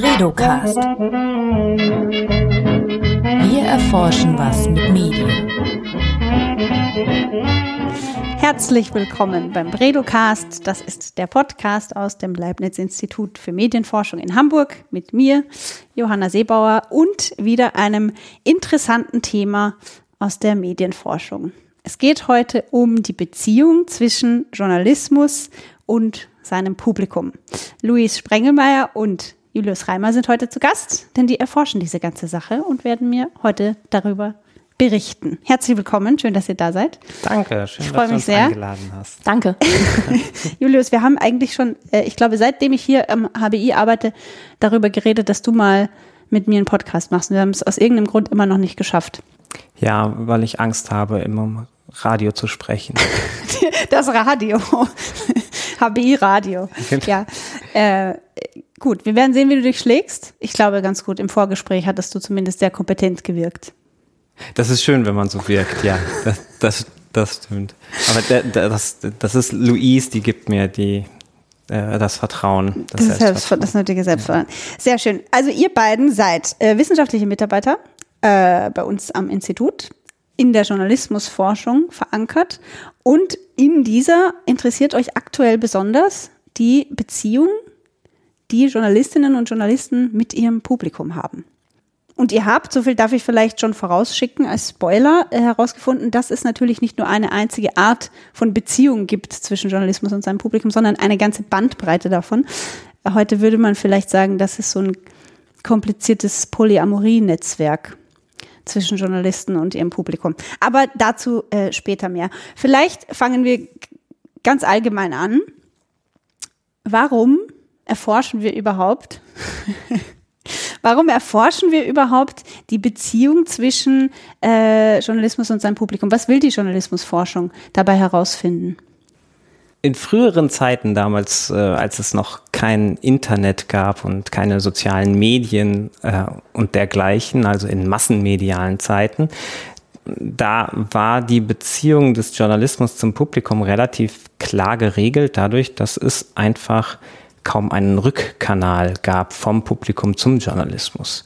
Bredocast. Wir erforschen was mit Medien. Herzlich willkommen beim Bredocast. Das ist der Podcast aus dem Leibniz Institut für Medienforschung in Hamburg mit mir, Johanna Seebauer, und wieder einem interessanten Thema aus der Medienforschung. Es geht heute um die Beziehung zwischen Journalismus und seinem Publikum. Luis Sprengelmeier und Julius Reimer sind heute zu Gast, denn die erforschen diese ganze Sache und werden mir heute darüber berichten. Herzlich willkommen, schön, dass ihr da seid. Danke, schön, ich dass du uns sehr. eingeladen hast. Danke. Julius, wir haben eigentlich schon, äh, ich glaube, seitdem ich hier am HBI arbeite, darüber geredet, dass du mal mit mir einen Podcast machst. Wir haben es aus irgendeinem Grund immer noch nicht geschafft. Ja, weil ich Angst habe, immer im Radio zu sprechen. Das Radio. HBI Radio. Ja. Äh, gut, wir werden sehen, wie du dich schlägst. Ich glaube ganz gut. Im Vorgespräch hattest du zumindest sehr kompetent gewirkt. Das ist schön, wenn man so wirkt, ja. Das, das, das stimmt. Aber das, das ist Louise, die gibt mir die, äh, das Vertrauen. Das, das, Selbstver das nötige Selbstvertrauen. Ja. Sehr schön. Also ihr beiden seid äh, wissenschaftliche Mitarbeiter äh, bei uns am Institut in der Journalismusforschung verankert und in dieser interessiert euch aktuell besonders die Beziehung, die Journalistinnen und Journalisten mit ihrem Publikum haben. Und ihr habt, so viel darf ich vielleicht schon vorausschicken, als Spoiler äh, herausgefunden, dass es natürlich nicht nur eine einzige Art von Beziehung gibt zwischen Journalismus und seinem Publikum, sondern eine ganze Bandbreite davon. Heute würde man vielleicht sagen, das ist so ein kompliziertes Polyamorie-Netzwerk zwischen Journalisten und ihrem Publikum. Aber dazu äh, später mehr. Vielleicht fangen wir ganz allgemein an. Warum erforschen wir überhaupt? Warum erforschen wir überhaupt die Beziehung zwischen äh, Journalismus und seinem Publikum? Was will die Journalismusforschung dabei herausfinden? In früheren Zeiten damals, äh, als es noch kein Internet gab und keine sozialen Medien äh, und dergleichen, also in massenmedialen Zeiten, da war die Beziehung des Journalismus zum Publikum relativ klar geregelt, dadurch, dass es einfach kaum einen Rückkanal gab vom Publikum zum Journalismus.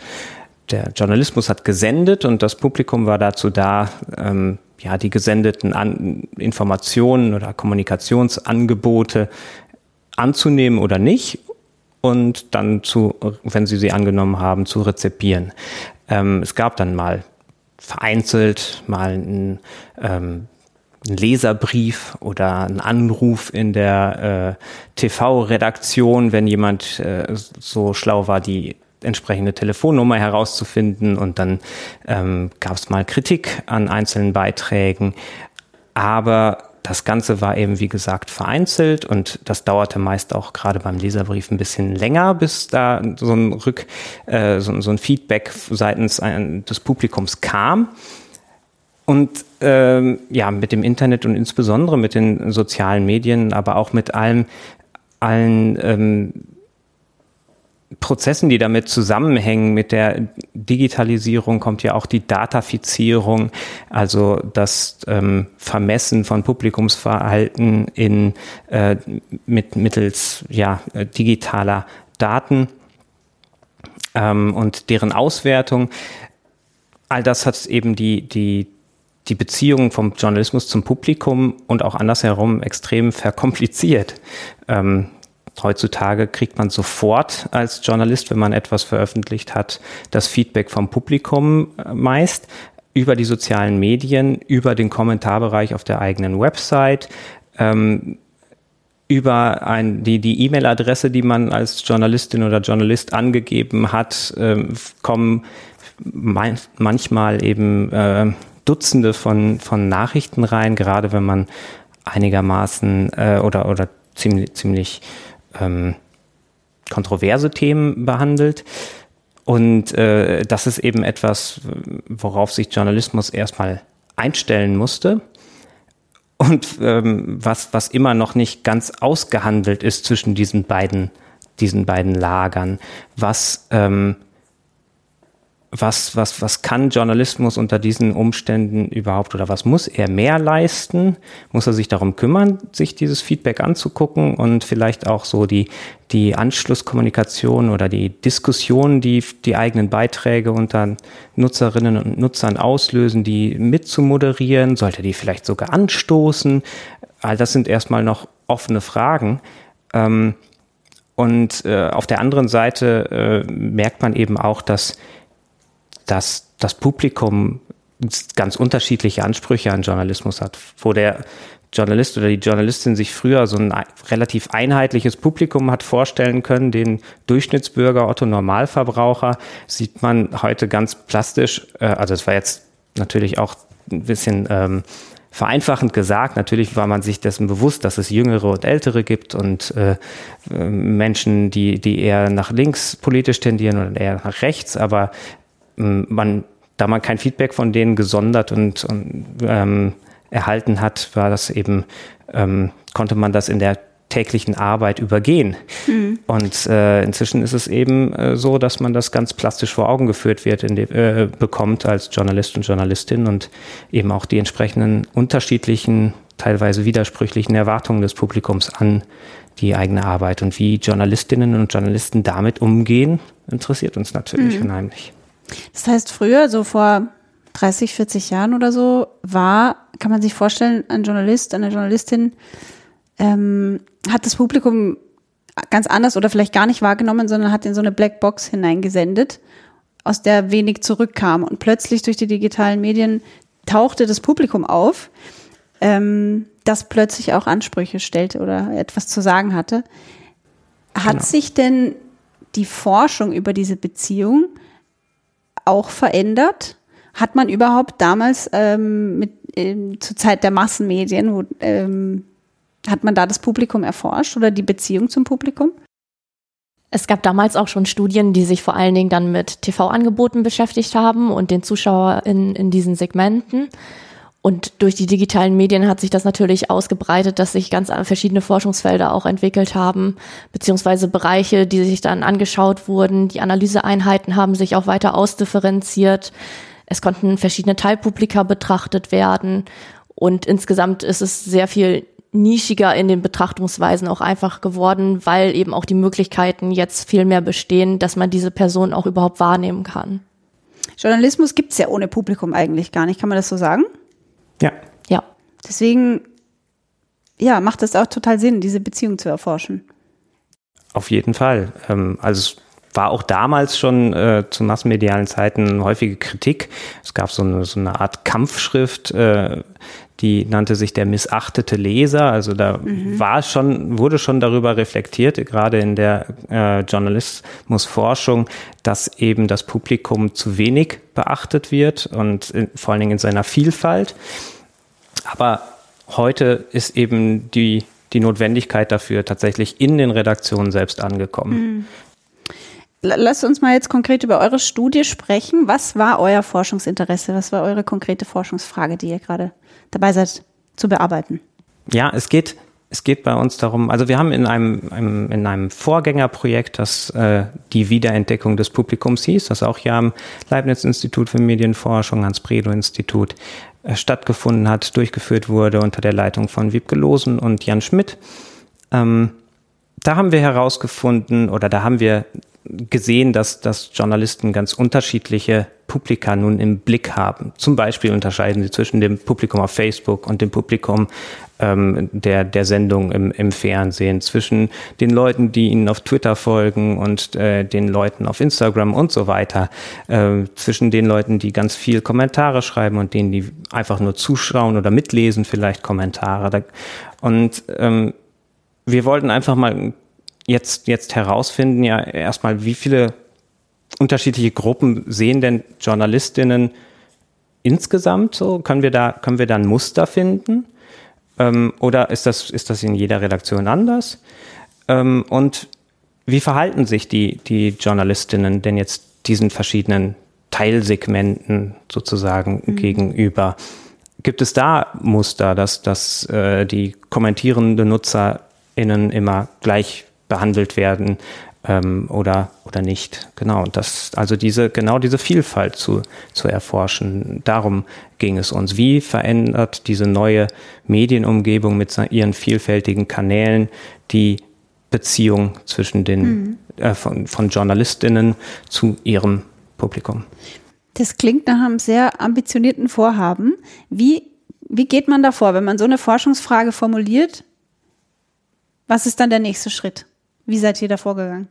Der Journalismus hat gesendet und das Publikum war dazu da, ähm, ja, die gesendeten An Informationen oder Kommunikationsangebote anzunehmen oder nicht und dann zu, wenn sie sie angenommen haben, zu rezipieren. Ähm, es gab dann mal vereinzelt mal ein, ähm, ein Leserbrief oder ein Anruf in der äh, TV-Redaktion, wenn jemand äh, so schlau war, die entsprechende Telefonnummer herauszufinden und dann ähm, gab es mal Kritik an einzelnen Beiträgen. Aber das Ganze war eben, wie gesagt, vereinzelt und das dauerte meist auch gerade beim Leserbrief ein bisschen länger, bis da so ein Rück, äh, so, so, ein Feedback seitens ein, des Publikums kam. Und ähm, ja, mit dem Internet und insbesondere mit den sozialen Medien, aber auch mit allem, allen ähm, Prozessen, die damit zusammenhängen, mit der Digitalisierung kommt ja auch die Datafizierung, also das ähm, Vermessen von Publikumsverhalten in, äh, mit, mittels ja, digitaler Daten ähm, und deren Auswertung. All das hat eben die, die, die Beziehung vom Journalismus zum Publikum und auch andersherum extrem verkompliziert. Ähm, Heutzutage kriegt man sofort als Journalist, wenn man etwas veröffentlicht hat, das Feedback vom Publikum äh, meist über die sozialen Medien, über den Kommentarbereich auf der eigenen Website, ähm, über ein, die E-Mail-Adresse, die man als Journalistin oder Journalist angegeben hat, ähm, kommen man, manchmal eben äh, Dutzende von, von Nachrichten rein, gerade wenn man einigermaßen äh, oder, oder ziemlich, ziemlich ähm, kontroverse Themen behandelt. Und äh, das ist eben etwas, worauf sich Journalismus erstmal einstellen musste. Und ähm, was, was immer noch nicht ganz ausgehandelt ist zwischen diesen beiden, diesen beiden Lagern, was, ähm, was, was, was kann Journalismus unter diesen Umständen überhaupt oder was muss er mehr leisten? Muss er sich darum kümmern, sich dieses Feedback anzugucken und vielleicht auch so die, die Anschlusskommunikation oder die Diskussion, die die eigenen Beiträge unter Nutzerinnen und Nutzern auslösen, die mitzumoderieren? Sollte die vielleicht sogar anstoßen? All das sind erstmal noch offene Fragen. Ähm, und äh, auf der anderen Seite äh, merkt man eben auch, dass dass das Publikum ganz unterschiedliche Ansprüche an Journalismus hat, wo der Journalist oder die Journalistin sich früher so ein relativ einheitliches Publikum hat vorstellen können, den Durchschnittsbürger, Otto Normalverbraucher, sieht man heute ganz plastisch, äh, also es war jetzt natürlich auch ein bisschen ähm, vereinfachend gesagt, natürlich war man sich dessen bewusst, dass es Jüngere und Ältere gibt und äh, Menschen, die, die eher nach links politisch tendieren oder eher nach rechts, aber man, da man kein Feedback von denen gesondert und, und ähm, erhalten hat, war das eben, ähm, konnte man das in der täglichen Arbeit übergehen. Mhm. Und äh, inzwischen ist es eben äh, so, dass man das ganz plastisch vor Augen geführt wird, in äh, bekommt als Journalist und Journalistin und eben auch die entsprechenden unterschiedlichen, teilweise widersprüchlichen Erwartungen des Publikums an die eigene Arbeit. Und wie Journalistinnen und Journalisten damit umgehen, interessiert uns natürlich mhm. unheimlich. Das heißt, früher, so vor 30, 40 Jahren oder so, war, kann man sich vorstellen, ein Journalist, eine Journalistin ähm, hat das Publikum ganz anders oder vielleicht gar nicht wahrgenommen, sondern hat in so eine Blackbox hineingesendet, aus der wenig zurückkam. Und plötzlich durch die digitalen Medien tauchte das Publikum auf, ähm, das plötzlich auch Ansprüche stellte oder etwas zu sagen hatte. Hat genau. sich denn die Forschung über diese Beziehung auch verändert? Hat man überhaupt damals ähm, mit, ähm, zur Zeit der Massenmedien, wo, ähm, hat man da das Publikum erforscht oder die Beziehung zum Publikum? Es gab damals auch schon Studien, die sich vor allen Dingen dann mit TV-Angeboten beschäftigt haben und den Zuschauer in, in diesen Segmenten. Und durch die digitalen Medien hat sich das natürlich ausgebreitet, dass sich ganz verschiedene Forschungsfelder auch entwickelt haben, beziehungsweise Bereiche, die sich dann angeschaut wurden. Die Analyseeinheiten haben sich auch weiter ausdifferenziert. Es konnten verschiedene Teilpublika betrachtet werden. Und insgesamt ist es sehr viel nischiger in den Betrachtungsweisen auch einfach geworden, weil eben auch die Möglichkeiten jetzt viel mehr bestehen, dass man diese Person auch überhaupt wahrnehmen kann. Journalismus gibt's ja ohne Publikum eigentlich gar nicht, kann man das so sagen? Ja. Ja. Deswegen, ja, macht es auch total Sinn, diese Beziehung zu erforschen. Auf jeden Fall. Ähm, also es war auch damals schon äh, zu massenmedialen Zeiten häufige Kritik. Es gab so eine, so eine Art Kampfschrift, äh, die nannte sich der missachtete Leser. Also da mhm. war schon, wurde schon darüber reflektiert, gerade in der äh, Journalismusforschung, dass eben das Publikum zu wenig beachtet wird und in, vor allen Dingen in seiner Vielfalt. Aber heute ist eben die, die Notwendigkeit dafür tatsächlich in den Redaktionen selbst angekommen. Mhm. Lasst uns mal jetzt konkret über eure Studie sprechen. Was war euer Forschungsinteresse? Was war eure konkrete Forschungsfrage, die ihr gerade dabei seid zu bearbeiten? Ja, es geht, es geht bei uns darum, also wir haben in einem, einem in einem Vorgängerprojekt, das äh, die Wiederentdeckung des Publikums hieß, das auch hier am Leibniz-Institut für Medienforschung, Hans-Bredow-Institut äh, stattgefunden hat, durchgeführt wurde unter der Leitung von Wiebke Losen und Jan Schmidt. Ähm, da haben wir herausgefunden oder da haben wir gesehen, dass, dass Journalisten ganz unterschiedliche Publika nun im Blick haben. Zum Beispiel unterscheiden sie zwischen dem Publikum auf Facebook und dem Publikum ähm, der, der Sendung im, im Fernsehen, zwischen den Leuten, die ihnen auf Twitter folgen und äh, den Leuten auf Instagram und so weiter, äh, zwischen den Leuten, die ganz viel Kommentare schreiben und denen, die einfach nur zuschauen oder mitlesen, vielleicht Kommentare. Und ähm, wir wollten einfach mal jetzt, jetzt herausfinden, ja erstmal, wie viele unterschiedliche Gruppen sehen denn Journalistinnen insgesamt so? Können wir da, können wir da ein Muster finden? Ähm, oder ist das, ist das in jeder Redaktion anders? Ähm, und wie verhalten sich die, die Journalistinnen denn jetzt diesen verschiedenen Teilsegmenten sozusagen mhm. gegenüber? Gibt es da Muster, dass, dass äh, die kommentierenden NutzerInnen immer gleich behandelt werden ähm, oder, oder nicht. Genau, das, also diese, genau diese Vielfalt zu, zu erforschen. Darum ging es uns. Wie verändert diese neue Medienumgebung mit ihren vielfältigen Kanälen die Beziehung zwischen den, mhm. äh, von, von JournalistInnen zu ihrem Publikum? Das klingt nach einem sehr ambitionierten Vorhaben. Wie, wie geht man da vor, wenn man so eine Forschungsfrage formuliert? Was ist dann der nächste Schritt? Wie seid ihr da vorgegangen?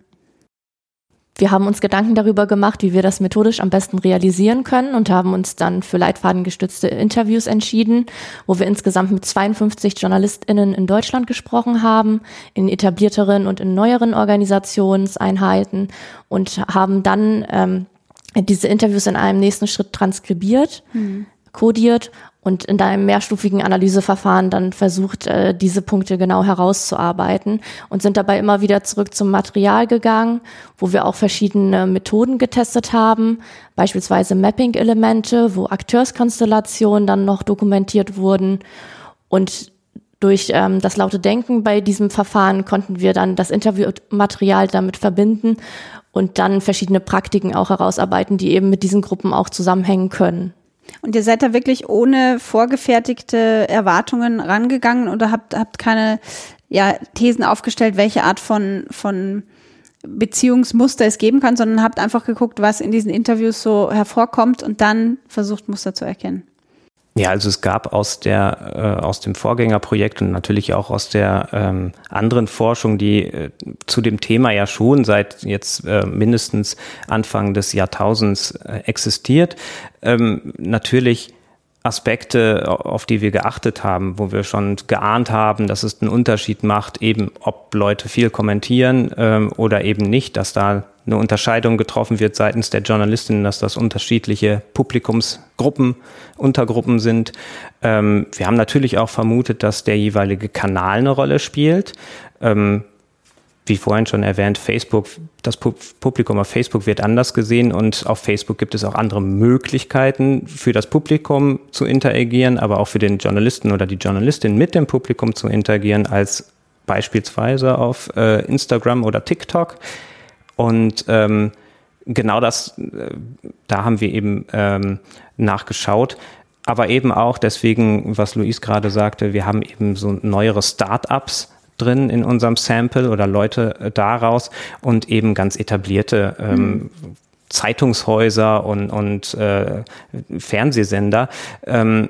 Wir haben uns Gedanken darüber gemacht, wie wir das methodisch am besten realisieren können und haben uns dann für leitfadengestützte Interviews entschieden, wo wir insgesamt mit 52 JournalistInnen in Deutschland gesprochen haben, in etablierteren und in neueren Organisationseinheiten und haben dann ähm, diese Interviews in einem nächsten Schritt transkribiert, mhm. Kodiert und in deinem mehrstufigen Analyseverfahren dann versucht, äh, diese Punkte genau herauszuarbeiten und sind dabei immer wieder zurück zum Material gegangen, wo wir auch verschiedene Methoden getestet haben, beispielsweise Mapping-Elemente, wo Akteurskonstellationen dann noch dokumentiert wurden und durch ähm, das laute Denken bei diesem Verfahren konnten wir dann das Interviewmaterial damit verbinden und dann verschiedene Praktiken auch herausarbeiten, die eben mit diesen Gruppen auch zusammenhängen können. Und ihr seid da wirklich ohne vorgefertigte Erwartungen rangegangen oder habt, habt keine ja, Thesen aufgestellt, welche Art von, von Beziehungsmuster es geben kann, sondern habt einfach geguckt, was in diesen Interviews so hervorkommt und dann versucht, Muster zu erkennen. Ja, also es gab aus der äh, aus dem Vorgängerprojekt und natürlich auch aus der ähm, anderen Forschung, die äh, zu dem Thema ja schon seit jetzt äh, mindestens Anfang des Jahrtausends äh, existiert, ähm, natürlich Aspekte, auf die wir geachtet haben, wo wir schon geahnt haben, dass es einen Unterschied macht, eben ob Leute viel kommentieren ähm, oder eben nicht, dass da eine Unterscheidung getroffen wird seitens der Journalistinnen, dass das unterschiedliche Publikumsgruppen, Untergruppen sind. Ähm, wir haben natürlich auch vermutet, dass der jeweilige Kanal eine Rolle spielt. Ähm, wie vorhin schon erwähnt, Facebook, das Publikum auf Facebook wird anders gesehen und auf Facebook gibt es auch andere Möglichkeiten für das Publikum zu interagieren, aber auch für den Journalisten oder die Journalistin mit dem Publikum zu interagieren als beispielsweise auf äh, Instagram oder TikTok. Und ähm, genau das, äh, da haben wir eben ähm, nachgeschaut. Aber eben auch deswegen, was Luis gerade sagte, wir haben eben so neuere Start-ups drin in unserem Sample oder Leute äh, daraus und eben ganz etablierte ähm, mhm. Zeitungshäuser und, und äh, Fernsehsender. Ähm,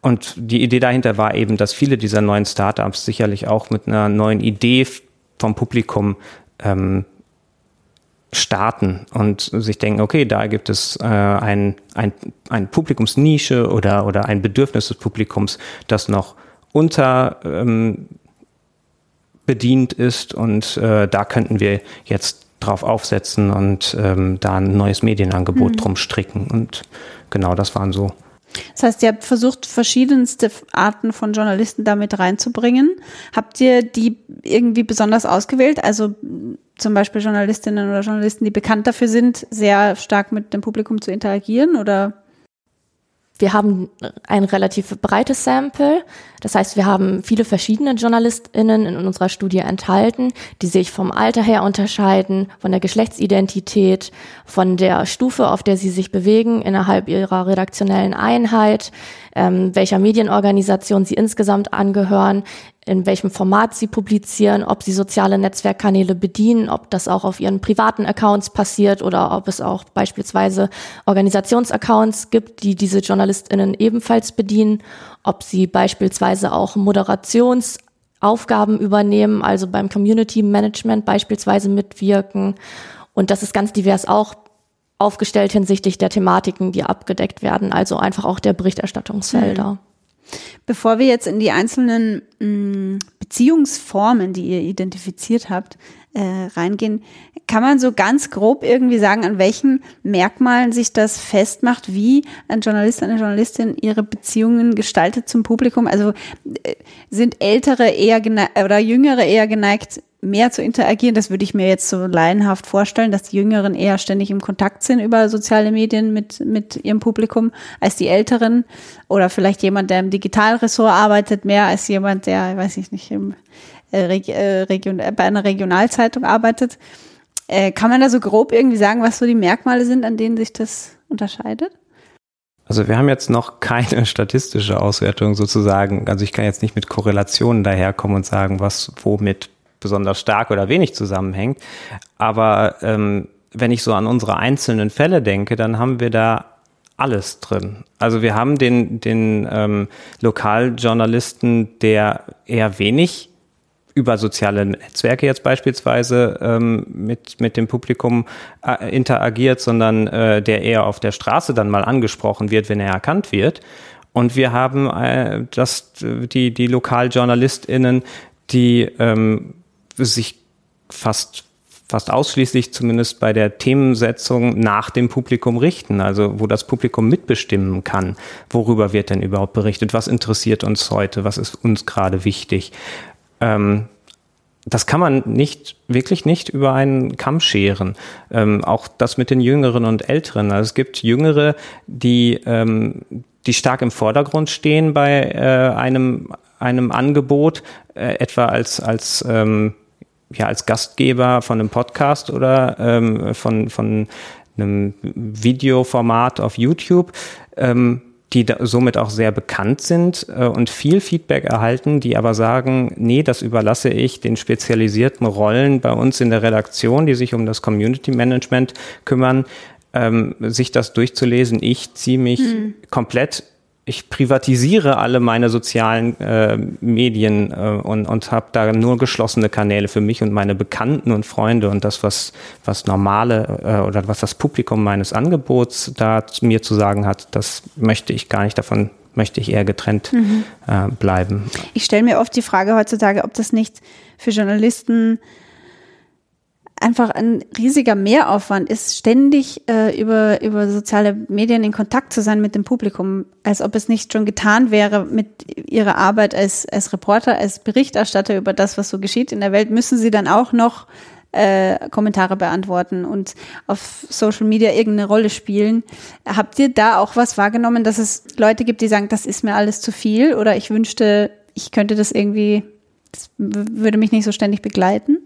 und die Idee dahinter war eben, dass viele dieser neuen Startups sicherlich auch mit einer neuen Idee vom Publikum ähm, starten und sich denken, okay, da gibt es äh, ein, ein, ein Publikumsnische oder, oder ein Bedürfnis des Publikums, das noch unter ähm, bedient ist und äh, da könnten wir jetzt drauf aufsetzen und ähm, da ein neues Medienangebot mhm. drum stricken und genau das waren so. Das heißt, ihr habt versucht, verschiedenste Arten von Journalisten damit reinzubringen. Habt ihr die irgendwie besonders ausgewählt? Also zum Beispiel Journalistinnen oder Journalisten, die bekannt dafür sind, sehr stark mit dem Publikum zu interagieren oder? Wir haben ein relativ breites Sample. Das heißt, wir haben viele verschiedene JournalistInnen in unserer Studie enthalten, die sich vom Alter her unterscheiden, von der Geschlechtsidentität, von der Stufe, auf der sie sich bewegen innerhalb ihrer redaktionellen Einheit, ähm, welcher Medienorganisation sie insgesamt angehören, in welchem Format sie publizieren, ob sie soziale Netzwerkkanäle bedienen, ob das auch auf ihren privaten Accounts passiert oder ob es auch beispielsweise Organisationsaccounts gibt, die diese JournalistInnen ebenfalls bedienen, ob sie beispielsweise auch Moderationsaufgaben übernehmen, also beim Community Management beispielsweise mitwirken. Und das ist ganz divers auch aufgestellt hinsichtlich der Thematiken, die abgedeckt werden, also einfach auch der Berichterstattungsfelder. Bevor wir jetzt in die einzelnen mm, Beziehungsformen, die ihr identifiziert habt, äh, reingehen, kann man so ganz grob irgendwie sagen, an welchen Merkmalen sich das festmacht, wie ein Journalist, eine Journalistin ihre Beziehungen gestaltet zum Publikum? Also äh, sind Ältere eher oder Jüngere eher geneigt, mehr zu interagieren. Das würde ich mir jetzt so laienhaft vorstellen, dass die Jüngeren eher ständig im Kontakt sind über soziale Medien mit, mit ihrem Publikum als die Älteren. Oder vielleicht jemand, der im Digitalressort arbeitet, mehr als jemand, der, weiß ich nicht, im äh, äh, Region, bei einer Regionalzeitung arbeitet. Äh, kann man da so grob irgendwie sagen, was so die Merkmale sind, an denen sich das unterscheidet? Also wir haben jetzt noch keine statistische Auswertung sozusagen. Also ich kann jetzt nicht mit Korrelationen daherkommen und sagen, was womit besonders stark oder wenig zusammenhängt. Aber ähm, wenn ich so an unsere einzelnen Fälle denke, dann haben wir da alles drin. Also wir haben den, den ähm, Lokaljournalisten, der eher wenig über soziale Netzwerke jetzt beispielsweise ähm, mit, mit dem Publikum äh, interagiert, sondern äh, der eher auf der Straße dann mal angesprochen wird, wenn er erkannt wird. Und wir haben äh, das, die, die LokaljournalistInnen, die ähm, sich fast fast ausschließlich zumindest bei der Themensetzung nach dem Publikum richten, also wo das Publikum mitbestimmen kann, worüber wird denn überhaupt berichtet, was interessiert uns heute, was ist uns gerade wichtig. Ähm, das kann man nicht, wirklich nicht über einen Kamm scheren. Ähm, auch das mit den Jüngeren und Älteren. Also es gibt Jüngere, die, ähm, die stark im Vordergrund stehen bei äh, einem, einem Angebot, äh, etwa als, als ähm, ja, als Gastgeber von einem Podcast oder ähm, von, von einem Videoformat auf YouTube, ähm, die somit auch sehr bekannt sind äh, und viel Feedback erhalten, die aber sagen, nee, das überlasse ich den spezialisierten Rollen bei uns in der Redaktion, die sich um das Community Management kümmern, ähm, sich das durchzulesen. Ich ziehe mich hm. komplett ich privatisiere alle meine sozialen äh, Medien äh, und, und habe da nur geschlossene Kanäle für mich und meine Bekannten und Freunde und das, was, was normale äh, oder was das Publikum meines Angebots da mir zu sagen hat, das möchte ich gar nicht davon möchte ich eher getrennt mhm. äh, bleiben. Ich stelle mir oft die Frage heutzutage, ob das nicht für Journalisten einfach ein riesiger Mehraufwand ist, ständig äh, über, über soziale Medien in Kontakt zu sein mit dem Publikum, als ob es nicht schon getan wäre mit ihrer Arbeit als, als Reporter, als Berichterstatter über das, was so geschieht in der Welt, müssen sie dann auch noch äh, Kommentare beantworten und auf Social Media irgendeine Rolle spielen. Habt ihr da auch was wahrgenommen, dass es Leute gibt, die sagen, das ist mir alles zu viel oder ich wünschte, ich könnte das irgendwie, das würde mich nicht so ständig begleiten?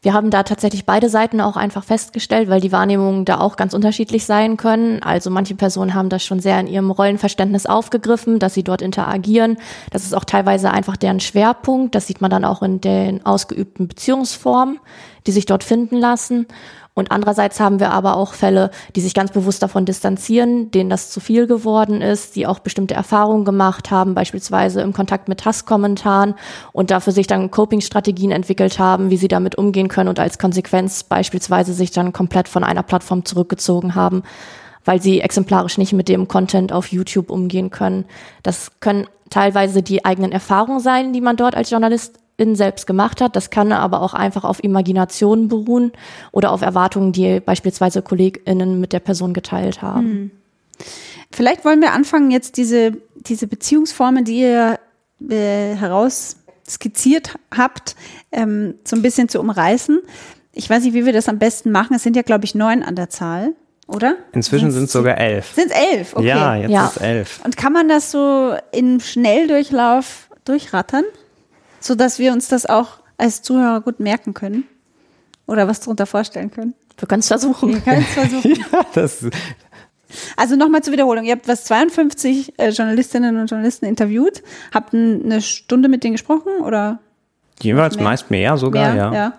Wir haben da tatsächlich beide Seiten auch einfach festgestellt, weil die Wahrnehmungen da auch ganz unterschiedlich sein können. Also manche Personen haben das schon sehr in ihrem Rollenverständnis aufgegriffen, dass sie dort interagieren. Das ist auch teilweise einfach deren Schwerpunkt. Das sieht man dann auch in den ausgeübten Beziehungsformen, die sich dort finden lassen. Und andererseits haben wir aber auch Fälle, die sich ganz bewusst davon distanzieren, denen das zu viel geworden ist, die auch bestimmte Erfahrungen gemacht haben, beispielsweise im Kontakt mit Hasskommentaren und dafür sich dann Coping-Strategien entwickelt haben, wie sie damit umgehen können und als Konsequenz beispielsweise sich dann komplett von einer Plattform zurückgezogen haben weil sie exemplarisch nicht mit dem Content auf YouTube umgehen können. Das können teilweise die eigenen Erfahrungen sein, die man dort als Journalist in selbst gemacht hat. Das kann aber auch einfach auf Imaginationen beruhen oder auf Erwartungen, die beispielsweise KollegInnen mit der Person geteilt haben. Hm. Vielleicht wollen wir anfangen, jetzt diese, diese Beziehungsformen, die ihr äh, heraus skizziert habt, ähm, so ein bisschen zu umreißen. Ich weiß nicht, wie wir das am besten machen. Es sind ja, glaube ich, neun an der Zahl, oder? Inzwischen sind es sogar elf. Sind es elf? Okay. Ja, jetzt ja. ist elf. Und kann man das so in Schnelldurchlauf durchrattern? So dass wir uns das auch als Zuhörer gut merken können oder was darunter vorstellen können. Wir können es versuchen. Wir können es versuchen. ja, das also nochmal zur Wiederholung. Ihr habt was 52 äh, Journalistinnen und Journalisten interviewt, habt eine Stunde mit denen gesprochen oder? Jeweils mehr? meist mehr sogar, mehr, ja. ja.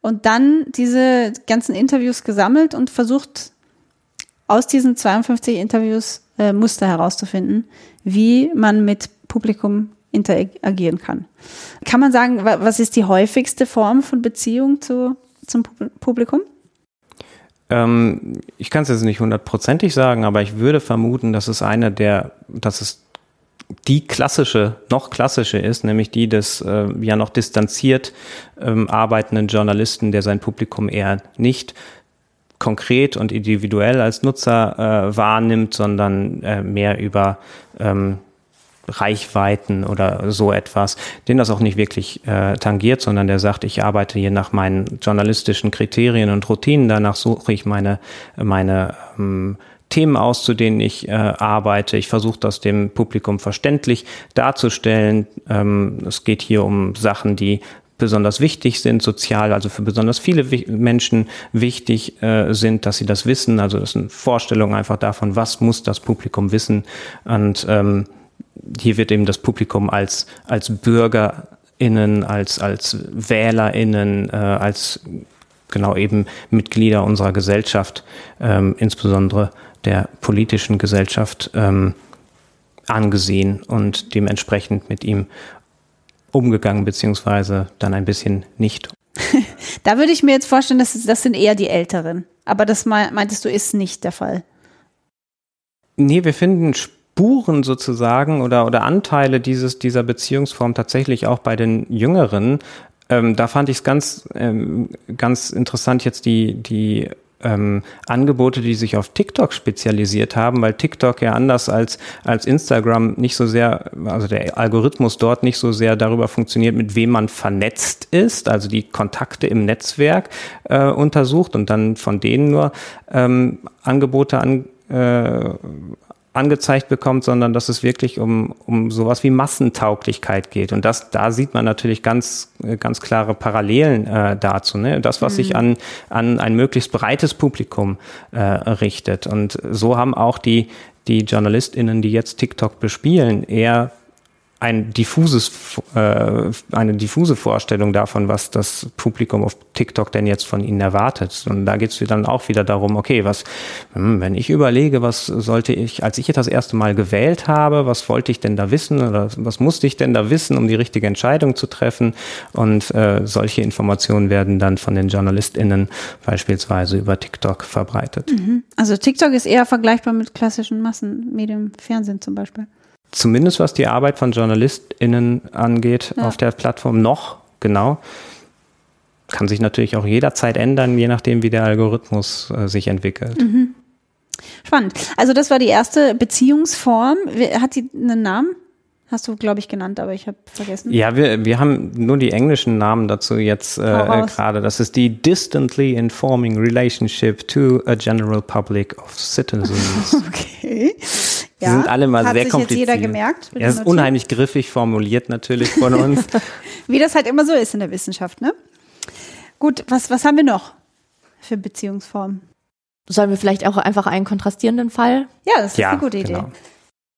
Und dann diese ganzen Interviews gesammelt und versucht aus diesen 52 Interviews äh, Muster herauszufinden, wie man mit Publikum interagieren kann. Kann man sagen, was ist die häufigste Form von Beziehung zu, zum Publikum? Ähm, ich kann es jetzt nicht hundertprozentig sagen, aber ich würde vermuten, dass es eine der, dass es die klassische, noch klassische ist, nämlich die des äh, ja noch distanziert ähm, arbeitenden Journalisten, der sein Publikum eher nicht konkret und individuell als Nutzer äh, wahrnimmt, sondern äh, mehr über ähm, Reichweiten oder so etwas, den das auch nicht wirklich äh, tangiert, sondern der sagt, ich arbeite hier nach meinen journalistischen Kriterien und Routinen, danach suche ich meine, meine ähm, Themen aus, zu denen ich äh, arbeite. Ich versuche das dem Publikum verständlich darzustellen. Ähm, es geht hier um Sachen, die besonders wichtig sind, sozial, also für besonders viele Menschen wichtig äh, sind, dass sie das wissen. Also das sind Vorstellungen einfach davon, was muss das Publikum wissen. Und ähm, hier wird eben das Publikum als, als BürgerInnen, als, als WählerInnen, äh, als genau eben Mitglieder unserer Gesellschaft, ähm, insbesondere der politischen Gesellschaft, ähm, angesehen und dementsprechend mit ihm umgegangen, beziehungsweise dann ein bisschen nicht. da würde ich mir jetzt vorstellen, dass das sind eher die Älteren. Aber das meintest du, ist nicht der Fall. Nee, wir finden Spuren sozusagen oder, oder Anteile dieses, dieser Beziehungsform tatsächlich auch bei den Jüngeren. Ähm, da fand ich es ganz, ähm, ganz interessant, jetzt die, die ähm, Angebote, die sich auf TikTok spezialisiert haben, weil TikTok ja anders als, als Instagram nicht so sehr, also der Algorithmus dort nicht so sehr darüber funktioniert, mit wem man vernetzt ist, also die Kontakte im Netzwerk äh, untersucht und dann von denen nur ähm, Angebote an, äh, angezeigt bekommt, sondern dass es wirklich um, um sowas wie Massentauglichkeit geht. Und das, da sieht man natürlich ganz, ganz klare Parallelen äh, dazu. Ne? Das, was mhm. sich an, an ein möglichst breites Publikum äh, richtet. Und so haben auch die, die JournalistInnen, die jetzt TikTok bespielen, eher ein diffuses, äh, eine diffuse Vorstellung davon, was das Publikum auf TikTok denn jetzt von ihnen erwartet. Und da geht es dann auch wieder darum, okay, was, hm, wenn ich überlege, was sollte ich, als ich jetzt das erste Mal gewählt habe, was wollte ich denn da wissen oder was musste ich denn da wissen, um die richtige Entscheidung zu treffen? Und äh, solche Informationen werden dann von den JournalistInnen beispielsweise über TikTok verbreitet. Mhm. Also TikTok ist eher vergleichbar mit klassischen Massenmedien, Fernsehen zum Beispiel zumindest was die Arbeit von JournalistInnen angeht, ja. auf der Plattform noch, genau. Kann sich natürlich auch jederzeit ändern, je nachdem, wie der Algorithmus äh, sich entwickelt. Mhm. Spannend. Also das war die erste Beziehungsform. Hat sie einen Namen? Hast du, glaube ich, genannt, aber ich habe vergessen. Ja, wir, wir haben nur die englischen Namen dazu jetzt äh, gerade. Das ist die Distantly Informing Relationship to a General Public of Citizens. okay. Die ja, sind alle mal hat sehr sich kompliziert. Jetzt jeder gemerkt. Ja, ist unheimlich griffig formuliert natürlich von uns. Wie das halt immer so ist in der Wissenschaft, ne? Gut, was, was haben wir noch für Beziehungsformen? Sollen wir vielleicht auch einfach einen kontrastierenden Fall? Ja, das ist ja, eine gute Idee. Genau.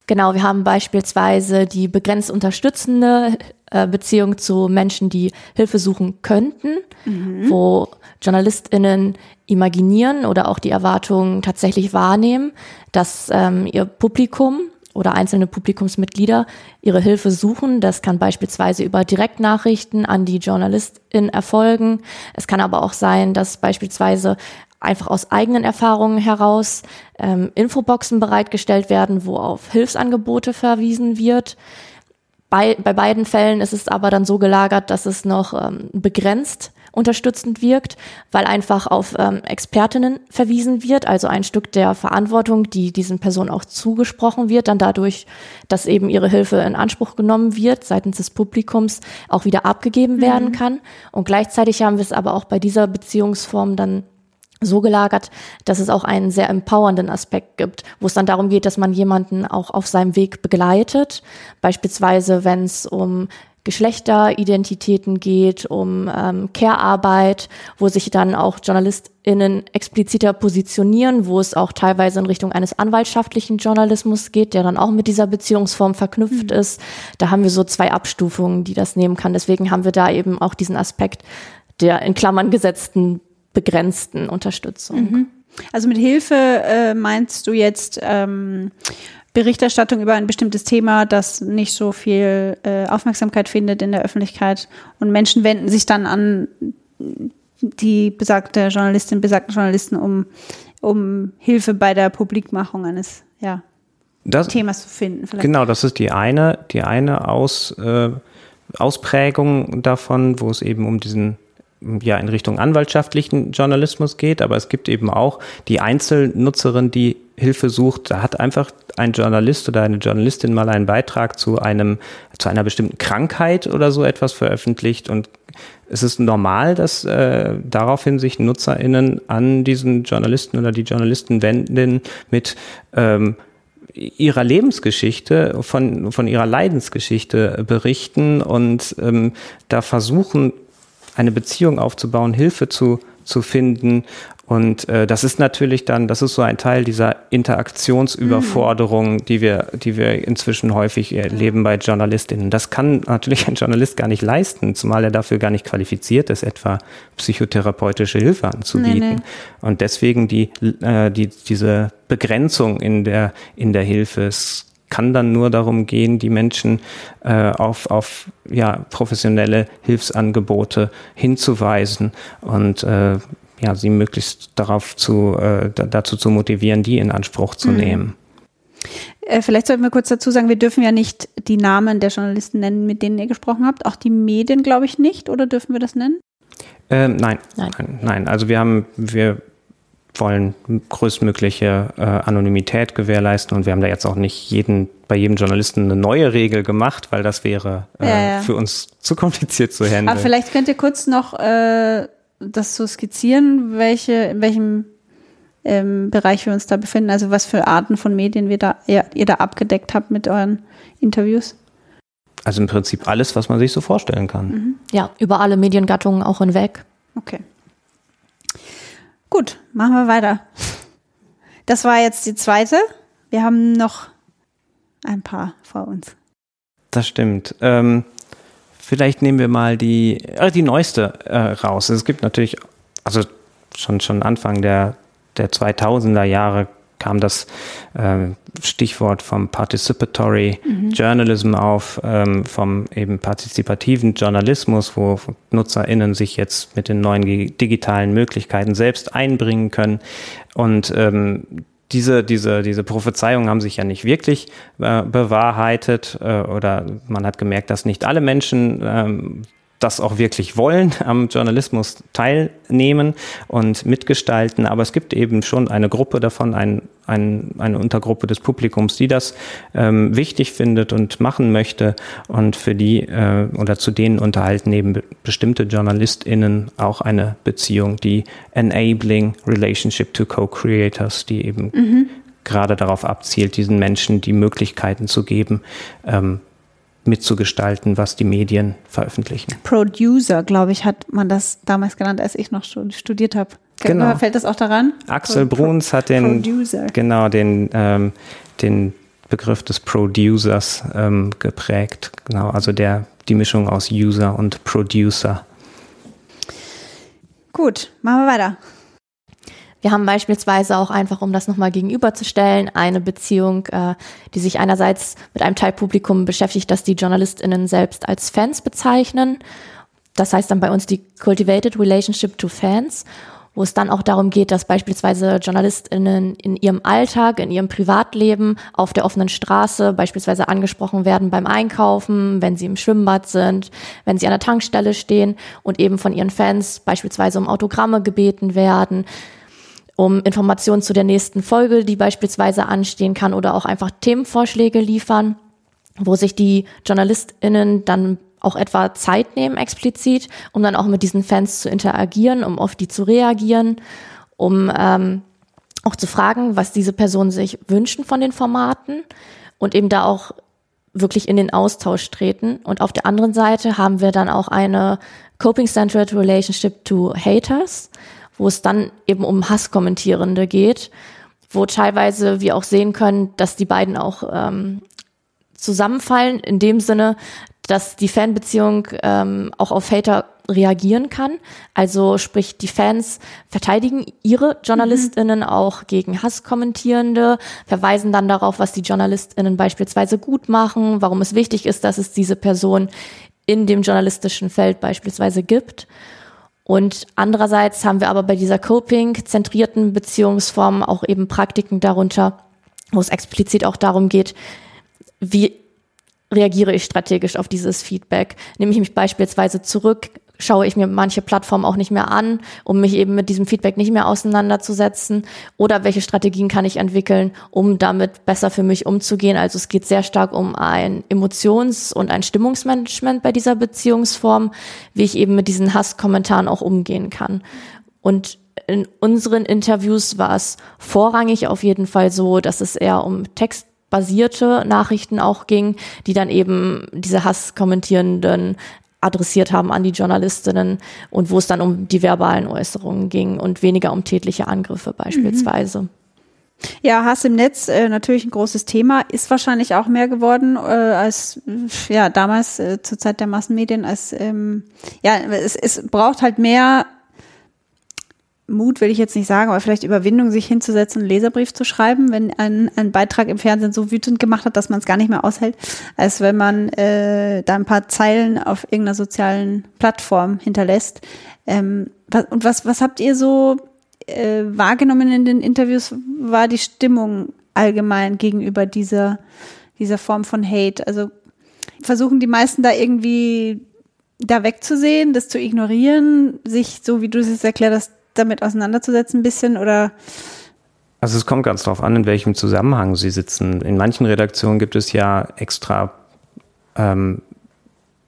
Genau, wir haben beispielsweise die begrenzt unterstützende äh, Beziehung zu Menschen, die Hilfe suchen könnten, mhm. wo JournalistInnen imaginieren oder auch die Erwartungen tatsächlich wahrnehmen, dass ähm, ihr Publikum oder einzelne Publikumsmitglieder ihre Hilfe suchen. Das kann beispielsweise über Direktnachrichten an die JournalistIn erfolgen. Es kann aber auch sein, dass beispielsweise einfach aus eigenen Erfahrungen heraus ähm, Infoboxen bereitgestellt werden, wo auf Hilfsangebote verwiesen wird. Bei, bei beiden Fällen ist es aber dann so gelagert, dass es noch ähm, begrenzt unterstützend wirkt, weil einfach auf ähm, Expertinnen verwiesen wird, also ein Stück der Verantwortung, die diesen Personen auch zugesprochen wird, dann dadurch, dass eben ihre Hilfe in Anspruch genommen wird, seitens des Publikums auch wieder abgegeben mhm. werden kann. Und gleichzeitig haben wir es aber auch bei dieser Beziehungsform dann so gelagert, dass es auch einen sehr empowernden Aspekt gibt, wo es dann darum geht, dass man jemanden auch auf seinem Weg begleitet. Beispielsweise, wenn es um Geschlechteridentitäten geht, um ähm, Care-Arbeit, wo sich dann auch JournalistInnen expliziter positionieren, wo es auch teilweise in Richtung eines anwaltschaftlichen Journalismus geht, der dann auch mit dieser Beziehungsform verknüpft mhm. ist. Da haben wir so zwei Abstufungen, die das nehmen kann. Deswegen haben wir da eben auch diesen Aspekt der in Klammern gesetzten begrenzten Unterstützung. Mhm. Also mit Hilfe äh, meinst du jetzt ähm, Berichterstattung über ein bestimmtes Thema, das nicht so viel äh, Aufmerksamkeit findet in der Öffentlichkeit und Menschen wenden sich dann an die besagte Journalistin, besagten Journalisten, um, um Hilfe bei der Publikmachung eines ja, das, Themas zu finden. Vielleicht. Genau, das ist die eine, die eine Aus, äh, Ausprägung davon, wo es eben um diesen ja in Richtung anwaltschaftlichen Journalismus geht, aber es gibt eben auch die Einzelnutzerin, die Hilfe sucht. Da hat einfach ein Journalist oder eine Journalistin mal einen Beitrag zu einem zu einer bestimmten Krankheit oder so etwas veröffentlicht und es ist normal, dass äh, daraufhin sich NutzerInnen an diesen Journalisten oder die Journalisten wenden mit ähm, ihrer Lebensgeschichte, von, von ihrer Leidensgeschichte berichten und ähm, da versuchen, eine Beziehung aufzubauen, Hilfe zu, zu finden. Und äh, das ist natürlich dann, das ist so ein Teil dieser Interaktionsüberforderung, mhm. die wir, die wir inzwischen häufig erleben bei JournalistInnen. Das kann natürlich ein Journalist gar nicht leisten, zumal er dafür gar nicht qualifiziert ist, etwa psychotherapeutische Hilfe anzubieten. Nee, nee. Und deswegen die, äh, die, diese Begrenzung in der, in der Hilfe. Es kann dann nur darum gehen, die Menschen äh, auf, auf ja, professionelle Hilfsangebote hinzuweisen und äh, ja, sie möglichst darauf zu, äh, dazu zu motivieren, die in Anspruch zu mhm. nehmen. Äh, vielleicht sollten wir kurz dazu sagen, wir dürfen ja nicht die Namen der Journalisten nennen, mit denen ihr gesprochen habt. Auch die Medien, glaube ich, nicht, oder dürfen wir das nennen? Ähm, nein, nein, nein. Also wir haben, wir wollen größtmögliche äh, Anonymität gewährleisten und wir haben da jetzt auch nicht jeden bei jedem Journalisten eine neue Regel gemacht, weil das wäre äh, ja, ja. für uns zu kompliziert zu handeln. Aber vielleicht könnt ihr kurz noch äh, das so skizzieren, welche in welchem ähm, Bereich wir uns da befinden, also was für Arten von Medien wir da, ihr, ihr da abgedeckt habt mit euren Interviews. Also im Prinzip alles, was man sich so vorstellen kann. Mhm. Ja, über alle Mediengattungen auch hinweg. Okay. Gut, machen wir weiter. Das war jetzt die zweite. Wir haben noch ein paar vor uns. Das stimmt. Ähm, vielleicht nehmen wir mal die, äh, die neueste äh, raus. Es gibt natürlich, also schon, schon Anfang der, der 2000er Jahre kam das äh, Stichwort vom Participatory mhm. Journalism auf, ähm, vom eben partizipativen Journalismus, wo NutzerInnen sich jetzt mit den neuen digitalen Möglichkeiten selbst einbringen können. Und ähm, diese, diese, diese Prophezeiungen haben sich ja nicht wirklich äh, bewahrheitet äh, oder man hat gemerkt, dass nicht alle Menschen ähm, das auch wirklich wollen, am Journalismus teilnehmen und mitgestalten. Aber es gibt eben schon eine Gruppe davon, ein, ein, eine Untergruppe des Publikums, die das ähm, wichtig findet und machen möchte. Und für die äh, oder zu denen unterhalten eben bestimmte JournalistInnen auch eine Beziehung, die Enabling Relationship to Co-Creators, die eben mhm. gerade darauf abzielt, diesen Menschen die Möglichkeiten zu geben, ähm, mitzugestalten, was die Medien veröffentlichen. Producer, glaube ich, hat man das damals genannt, als ich noch studiert habe. Genau. Fällt das auch daran? Axel Pro Bruns hat den, Producer. genau, den, ähm, den Begriff des Producers ähm, geprägt. Genau, also der, die Mischung aus User und Producer. Gut, machen wir weiter. Wir haben beispielsweise auch einfach, um das nochmal gegenüberzustellen, eine Beziehung, äh, die sich einerseits mit einem Teilpublikum beschäftigt, das die JournalistInnen selbst als Fans bezeichnen. Das heißt dann bei uns die Cultivated Relationship to Fans, wo es dann auch darum geht, dass beispielsweise JournalistInnen in ihrem Alltag, in ihrem Privatleben auf der offenen Straße beispielsweise angesprochen werden beim Einkaufen, wenn sie im Schwimmbad sind, wenn sie an der Tankstelle stehen und eben von ihren Fans beispielsweise um Autogramme gebeten werden um Informationen zu der nächsten Folge, die beispielsweise anstehen kann oder auch einfach Themenvorschläge liefern, wo sich die JournalistInnen dann auch etwa Zeit nehmen explizit, um dann auch mit diesen Fans zu interagieren, um auf die zu reagieren, um ähm, auch zu fragen, was diese Personen sich wünschen von den Formaten und eben da auch wirklich in den Austausch treten. Und auf der anderen Seite haben wir dann auch eine Coping-Centered Relationship to Haters, wo es dann eben um Hasskommentierende geht, wo teilweise wir auch sehen können, dass die beiden auch ähm, zusammenfallen, in dem Sinne, dass die Fanbeziehung ähm, auch auf Hater reagieren kann. Also sprich, die Fans verteidigen ihre JournalistInnen mhm. auch gegen Hasskommentierende, verweisen dann darauf, was die JournalistInnen beispielsweise gut machen, warum es wichtig ist, dass es diese Person in dem journalistischen Feld beispielsweise gibt. Und andererseits haben wir aber bei dieser Coping-zentrierten Beziehungsform auch eben Praktiken darunter, wo es explizit auch darum geht, wie reagiere ich strategisch auf dieses Feedback? Nehme ich mich beispielsweise zurück? Schaue ich mir manche Plattformen auch nicht mehr an, um mich eben mit diesem Feedback nicht mehr auseinanderzusetzen? Oder welche Strategien kann ich entwickeln, um damit besser für mich umzugehen? Also es geht sehr stark um ein Emotions- und ein Stimmungsmanagement bei dieser Beziehungsform, wie ich eben mit diesen Hasskommentaren auch umgehen kann. Und in unseren Interviews war es vorrangig auf jeden Fall so, dass es eher um textbasierte Nachrichten auch ging, die dann eben diese hasskommentierenden adressiert haben an die Journalistinnen und wo es dann um die verbalen Äußerungen ging und weniger um tätliche Angriffe beispielsweise. Mhm. Ja, Hass im Netz äh, natürlich ein großes Thema, ist wahrscheinlich auch mehr geworden äh, als ja damals äh, zur Zeit der Massenmedien. Als ähm, ja, es, es braucht halt mehr Mut, will ich jetzt nicht sagen, aber vielleicht Überwindung, sich hinzusetzen, einen Leserbrief zu schreiben, wenn ein, ein Beitrag im Fernsehen so wütend gemacht hat, dass man es gar nicht mehr aushält, als wenn man äh, da ein paar Zeilen auf irgendeiner sozialen Plattform hinterlässt. Ähm, was, und was, was habt ihr so äh, wahrgenommen in den Interviews, war die Stimmung allgemein gegenüber dieser, dieser Form von Hate? Also versuchen die meisten da irgendwie da wegzusehen, das zu ignorieren, sich, so wie du es jetzt erklärt hast, damit auseinanderzusetzen ein bisschen oder? Also es kommt ganz darauf an, in welchem Zusammenhang sie sitzen. In manchen Redaktionen gibt es ja extra ähm,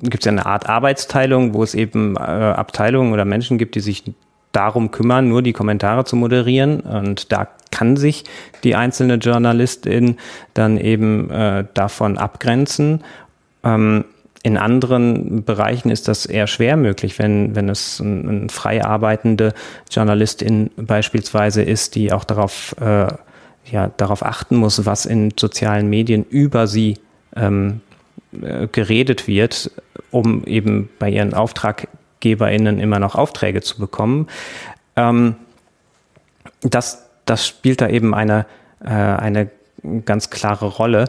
gibt es ja eine Art Arbeitsteilung, wo es eben äh, Abteilungen oder Menschen gibt, die sich darum kümmern, nur die Kommentare zu moderieren. Und da kann sich die einzelne Journalistin dann eben äh, davon abgrenzen. Ähm, in anderen Bereichen ist das eher schwer möglich, wenn, wenn es eine ein frei arbeitende Journalistin beispielsweise ist, die auch darauf, äh, ja, darauf achten muss, was in sozialen Medien über sie ähm, äh, geredet wird, um eben bei ihren AuftraggeberInnen immer noch Aufträge zu bekommen. Ähm, das, das spielt da eben eine, äh, eine ganz klare Rolle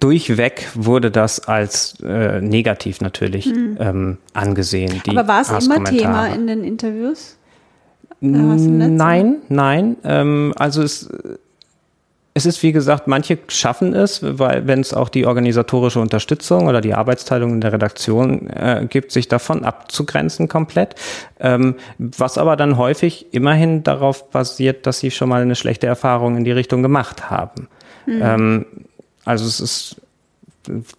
durchweg wurde das als äh, negativ natürlich mhm. ähm, angesehen. Aber war es immer Thema in den Interviews? Nein, nein. Ähm, also es, es ist wie gesagt, manche schaffen es, weil wenn es auch die organisatorische Unterstützung oder die Arbeitsteilung in der Redaktion äh, gibt, sich davon abzugrenzen komplett. Ähm, was aber dann häufig immerhin darauf basiert, dass sie schon mal eine schlechte Erfahrung in die Richtung gemacht haben. Mhm. Also es ist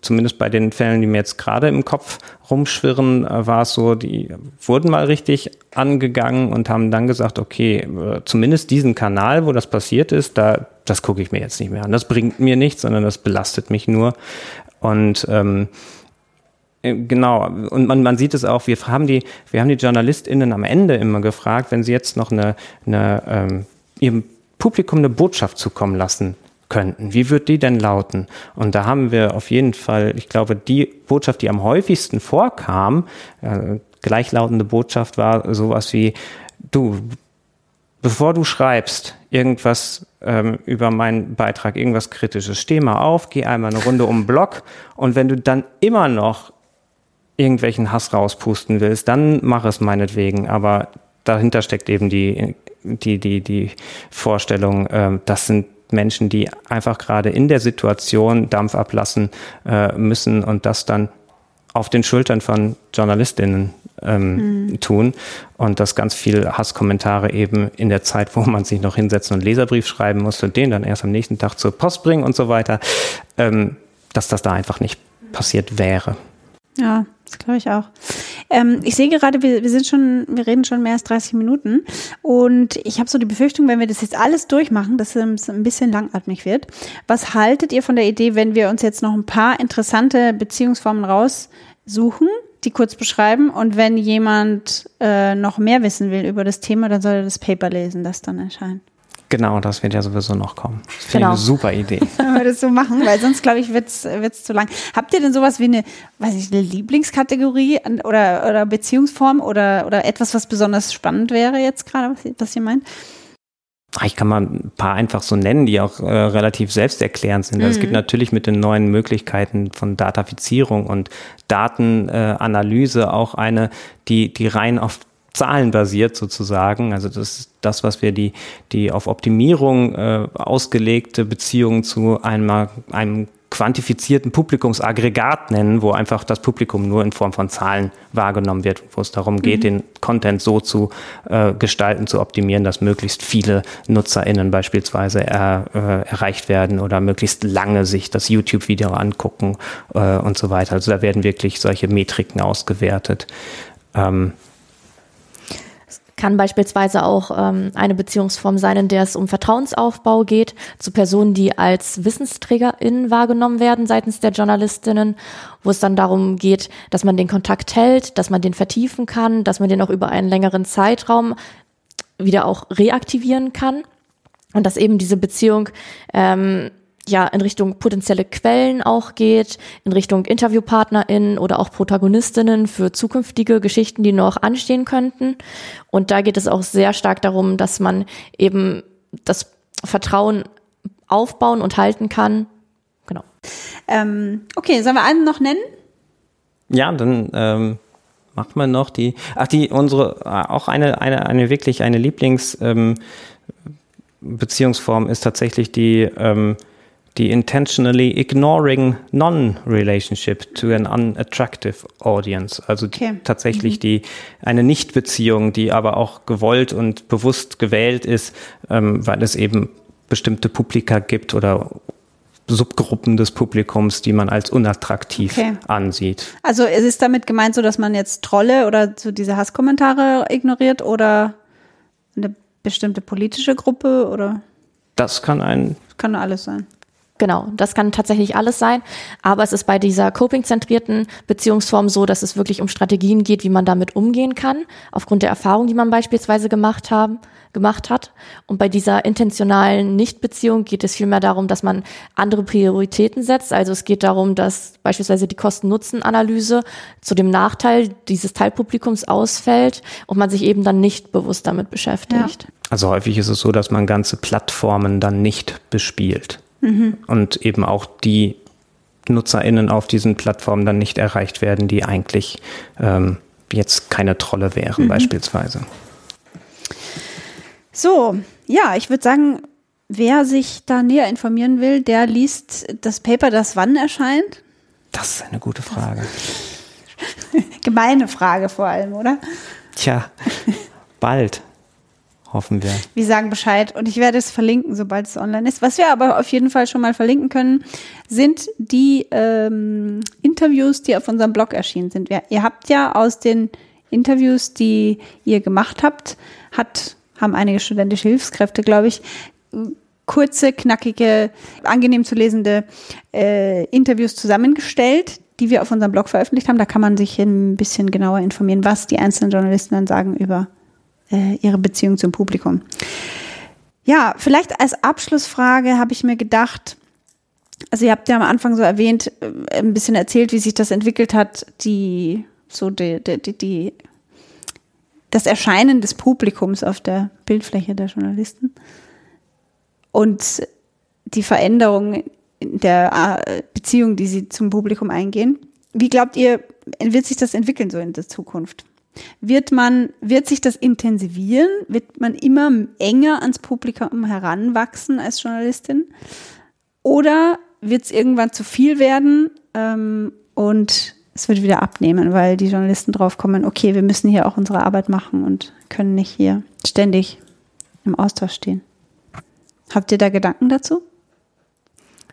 zumindest bei den Fällen, die mir jetzt gerade im Kopf rumschwirren, äh, war es so, die wurden mal richtig angegangen und haben dann gesagt, okay, äh, zumindest diesen Kanal, wo das passiert ist, da, das gucke ich mir jetzt nicht mehr an. Das bringt mir nichts, sondern das belastet mich nur. Und ähm, äh, Genau, und man, man sieht es auch, wir haben die, wir haben die JournalistInnen am Ende immer gefragt, wenn sie jetzt noch eine, eine ähm, ihrem Publikum eine Botschaft zukommen lassen könnten. Wie wird die denn lauten? Und da haben wir auf jeden Fall, ich glaube, die Botschaft, die am häufigsten vorkam, äh, gleichlautende Botschaft war sowas wie, du, bevor du schreibst irgendwas ähm, über meinen Beitrag, irgendwas Kritisches, steh mal auf, geh einmal eine Runde um den Block und wenn du dann immer noch irgendwelchen Hass rauspusten willst, dann mach es meinetwegen, aber dahinter steckt eben die, die, die, die Vorstellung, äh, das sind Menschen, die einfach gerade in der Situation Dampf ablassen äh, müssen und das dann auf den Schultern von Journalistinnen ähm, mhm. tun und dass ganz viele Hasskommentare eben in der Zeit, wo man sich noch hinsetzen und Leserbrief schreiben musste und den dann erst am nächsten Tag zur Post bringen und so weiter, ähm, dass das da einfach nicht passiert wäre. Ja, das glaube ich auch. Ähm, ich sehe gerade, wir, wir sind schon, wir reden schon mehr als 30 Minuten und ich habe so die Befürchtung, wenn wir das jetzt alles durchmachen, dass es ein bisschen langatmig wird. Was haltet ihr von der Idee, wenn wir uns jetzt noch ein paar interessante Beziehungsformen raussuchen, die kurz beschreiben und wenn jemand äh, noch mehr wissen will über das Thema, dann soll er das Paper lesen, das dann erscheint. Genau, das wird ja sowieso noch kommen. Das finde genau. ich eine super Idee. Wenn wir das so machen, weil sonst, glaube ich, wird es zu lang. Habt ihr denn sowas wie eine, weiß ich, eine Lieblingskategorie oder, oder Beziehungsform oder, oder etwas, was besonders spannend wäre jetzt gerade, was, was ihr meint? Ah, ich kann mal ein paar einfach so nennen, die auch äh, relativ selbsterklärend sind. Also mhm. Es gibt natürlich mit den neuen Möglichkeiten von Datafizierung und Datenanalyse äh, auch eine, die, die rein auf zahlenbasiert sozusagen. Also das ist das, was wir die, die auf Optimierung äh, ausgelegte Beziehung zu einem, einem quantifizierten Publikumsaggregat nennen, wo einfach das Publikum nur in Form von Zahlen wahrgenommen wird, wo es darum geht, mhm. den Content so zu äh, gestalten, zu optimieren, dass möglichst viele NutzerInnen beispielsweise er, äh, erreicht werden oder möglichst lange sich das YouTube-Video angucken äh, und so weiter. Also da werden wirklich solche Metriken ausgewertet. Ähm, kann beispielsweise auch ähm, eine Beziehungsform sein, in der es um Vertrauensaufbau geht zu Personen, die als WissensträgerInnen wahrgenommen werden seitens der Journalistinnen, wo es dann darum geht, dass man den Kontakt hält, dass man den vertiefen kann, dass man den auch über einen längeren Zeitraum wieder auch reaktivieren kann. Und dass eben diese Beziehung ähm, ja in Richtung potenzielle Quellen auch geht, in Richtung InterviewpartnerInnen oder auch Protagonistinnen für zukünftige Geschichten, die noch anstehen könnten. Und da geht es auch sehr stark darum, dass man eben das Vertrauen aufbauen und halten kann. Genau. Ähm, okay, sollen wir einen noch nennen? Ja, dann ähm, machen wir noch die. Ach, die unsere auch eine eine eine wirklich eine Lieblings ähm, Beziehungsform ist tatsächlich die ähm, die intentionally ignoring non-relationship to an unattractive audience. Also okay. tatsächlich mhm. die eine Nichtbeziehung, die aber auch gewollt und bewusst gewählt ist, ähm, weil es eben bestimmte Publika gibt oder Subgruppen des Publikums, die man als unattraktiv okay. ansieht. Also es ist damit gemeint so, dass man jetzt Trolle oder so diese Hasskommentare ignoriert oder eine bestimmte politische Gruppe oder? Das kann ein. Kann alles sein. Genau, das kann tatsächlich alles sein. Aber es ist bei dieser coping-zentrierten Beziehungsform so, dass es wirklich um Strategien geht, wie man damit umgehen kann, aufgrund der Erfahrung, die man beispielsweise gemacht haben, gemacht hat. Und bei dieser intentionalen Nichtbeziehung geht es vielmehr darum, dass man andere Prioritäten setzt. Also es geht darum, dass beispielsweise die Kosten-Nutzen-Analyse zu dem Nachteil dieses Teilpublikums ausfällt und man sich eben dann nicht bewusst damit beschäftigt. Ja. Also häufig ist es so, dass man ganze Plattformen dann nicht bespielt mhm. und eben auch die NutzerInnen auf diesen Plattformen dann nicht erreicht werden, die eigentlich ähm, jetzt keine Trolle wären, mhm. beispielsweise. So, ja, ich würde sagen, wer sich da näher informieren will, der liest das Paper, das wann erscheint? Das ist eine gute Frage. Gemeine Frage vor allem, oder? Tja, bald hoffen wir. Wir sagen Bescheid und ich werde es verlinken, sobald es online ist. Was wir aber auf jeden Fall schon mal verlinken können, sind die ähm, Interviews, die auf unserem Blog erschienen sind. Wir, ihr habt ja aus den Interviews, die ihr gemacht habt, hat, haben einige studentische Hilfskräfte, glaube ich, kurze, knackige, angenehm zu lesende äh, Interviews zusammengestellt, die wir auf unserem Blog veröffentlicht haben. Da kann man sich ein bisschen genauer informieren, was die einzelnen Journalisten dann sagen über äh, ihre Beziehung zum Publikum. Ja, vielleicht als Abschlussfrage habe ich mir gedacht, also ihr habt ja am Anfang so erwähnt, äh, ein bisschen erzählt, wie sich das entwickelt hat, die, so die, die, die, die das Erscheinen des Publikums auf der Bildfläche der Journalisten und die Veränderung der äh, Beziehung, die sie zum Publikum eingehen. Wie glaubt ihr, wird sich das entwickeln so in der Zukunft? Wird man, wird sich das intensivieren? Wird man immer enger ans Publikum heranwachsen als Journalistin? Oder wird es irgendwann zu viel werden ähm, und es wird wieder abnehmen, weil die Journalisten drauf kommen, okay, wir müssen hier auch unsere Arbeit machen und können nicht hier ständig im Austausch stehen. Habt ihr da Gedanken dazu?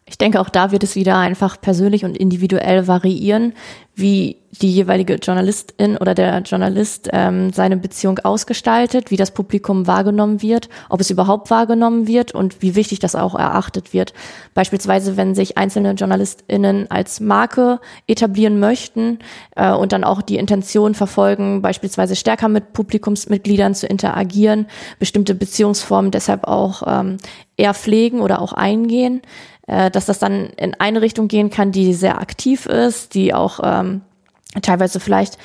Ich denke, auch da wird es wieder einfach persönlich und individuell variieren, wie die jeweilige Journalistin oder der Journalist ähm, seine Beziehung ausgestaltet, wie das Publikum wahrgenommen wird, ob es überhaupt wahrgenommen wird und wie wichtig das auch erachtet wird. Beispielsweise, wenn sich einzelne JournalistInnen als Marke etablieren möchten äh, und dann auch die Intention verfolgen, beispielsweise stärker mit Publikumsmitgliedern zu interagieren, bestimmte Beziehungsformen deshalb auch ähm, eher pflegen oder auch eingehen äh, dass das dann in eine Richtung gehen kann, die sehr aktiv ist, die auch ähm, teilweise vielleicht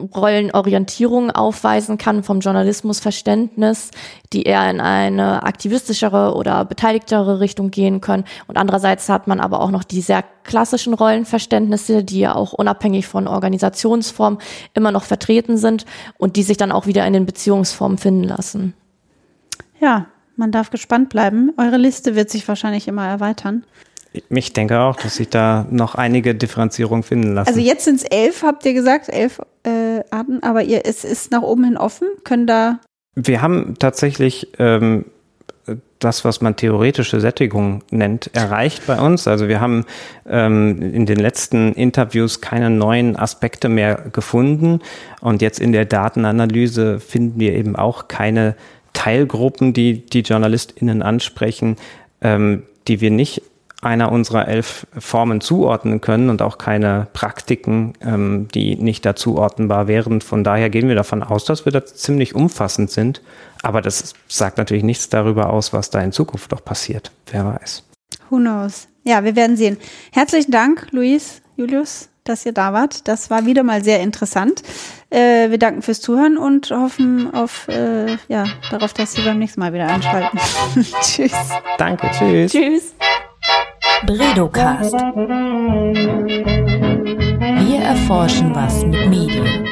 Rollenorientierung aufweisen kann vom Journalismusverständnis, die eher in eine aktivistischere oder beteiligtere Richtung gehen können. Und andererseits hat man aber auch noch die sehr klassischen Rollenverständnisse, die ja auch unabhängig von Organisationsform immer noch vertreten sind und die sich dann auch wieder in den Beziehungsformen finden lassen. Ja, man darf gespannt bleiben. Eure Liste wird sich wahrscheinlich immer erweitern. Ich denke auch, dass sich da noch einige Differenzierungen finden lassen. Also jetzt sind es elf, habt ihr gesagt, elf äh, Arten, aber ihr, es ist nach oben hin offen. Können da. Wir haben tatsächlich ähm, das, was man theoretische Sättigung nennt, erreicht bei uns. Also wir haben ähm, in den letzten Interviews keine neuen Aspekte mehr gefunden. Und jetzt in der Datenanalyse finden wir eben auch keine Teilgruppen, die die JournalistInnen ansprechen, ähm, die wir nicht einer unserer elf Formen zuordnen können und auch keine Praktiken, ähm, die nicht dazuordnenbar wären. Von daher gehen wir davon aus, dass wir da ziemlich umfassend sind. Aber das sagt natürlich nichts darüber aus, was da in Zukunft noch passiert. Wer weiß. Who knows? Ja, wir werden sehen. Herzlichen Dank, Luis, Julius, dass ihr da wart. Das war wieder mal sehr interessant. Äh, wir danken fürs Zuhören und hoffen auf, äh, ja, darauf, dass Sie beim nächsten Mal wieder einschalten. tschüss. Danke, tschüss. Tschüss. Bredocast. Wir erforschen was mit Medien.